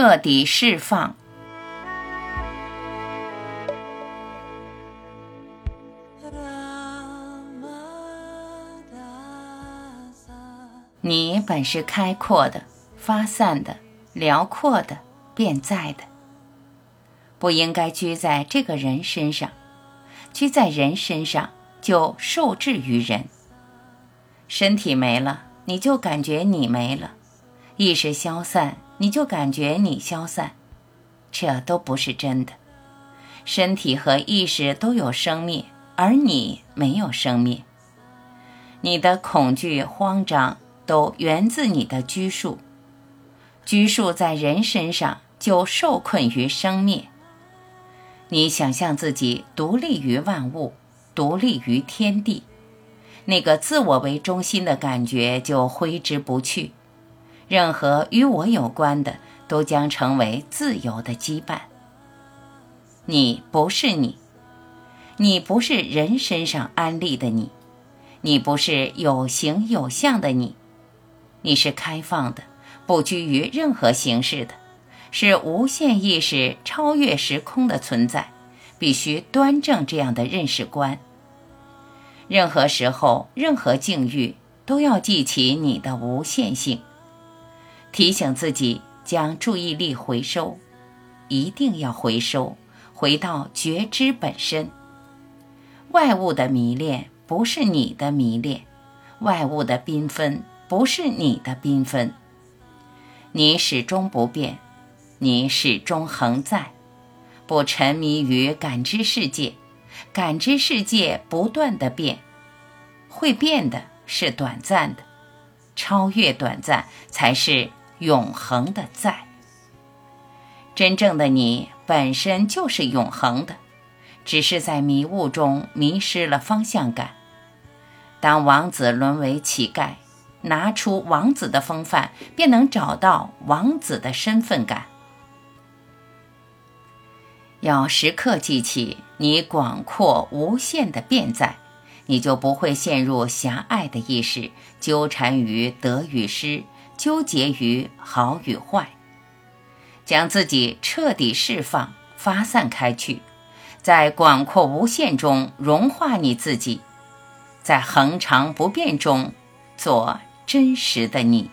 彻底释放。你本是开阔的、发散的、辽阔的、变在的，不应该居在这个人身上。居在人身上，就受制于人。身体没了，你就感觉你没了；意识消散，你就感觉你消散。这都不是真的。身体和意识都有生灭，而你没有生灭。你的恐惧、慌张。都源自你的拘束，拘束在人身上就受困于生灭。你想象自己独立于万物，独立于天地，那个自我为中心的感觉就挥之不去。任何与我有关的，都将成为自由的羁绊。你不是你，你不是人身上安立的你，你不是有形有相的你。你是开放的，不拘于任何形式的，是无限意识、超越时空的存在。必须端正这样的认识观。任何时候、任何境遇，都要记起你的无限性，提醒自己将注意力回收，一定要回收，回到觉知本身。外物的迷恋不是你的迷恋，外物的缤纷。不是你的缤纷，你始终不变，你始终恒在，不沉迷于感知世界，感知世界不断的变，会变的是短暂的，超越短暂才是永恒的在。真正的你本身就是永恒的，只是在迷雾中迷失了方向感。当王子沦为乞丐。拿出王子的风范，便能找到王子的身份感。要时刻记起你广阔无限的变在，你就不会陷入狭隘的意识，纠缠于得与失，纠结于好与坏。将自己彻底释放、发散开去，在广阔无限中融化你自己，在恒常不变中做。真实的你。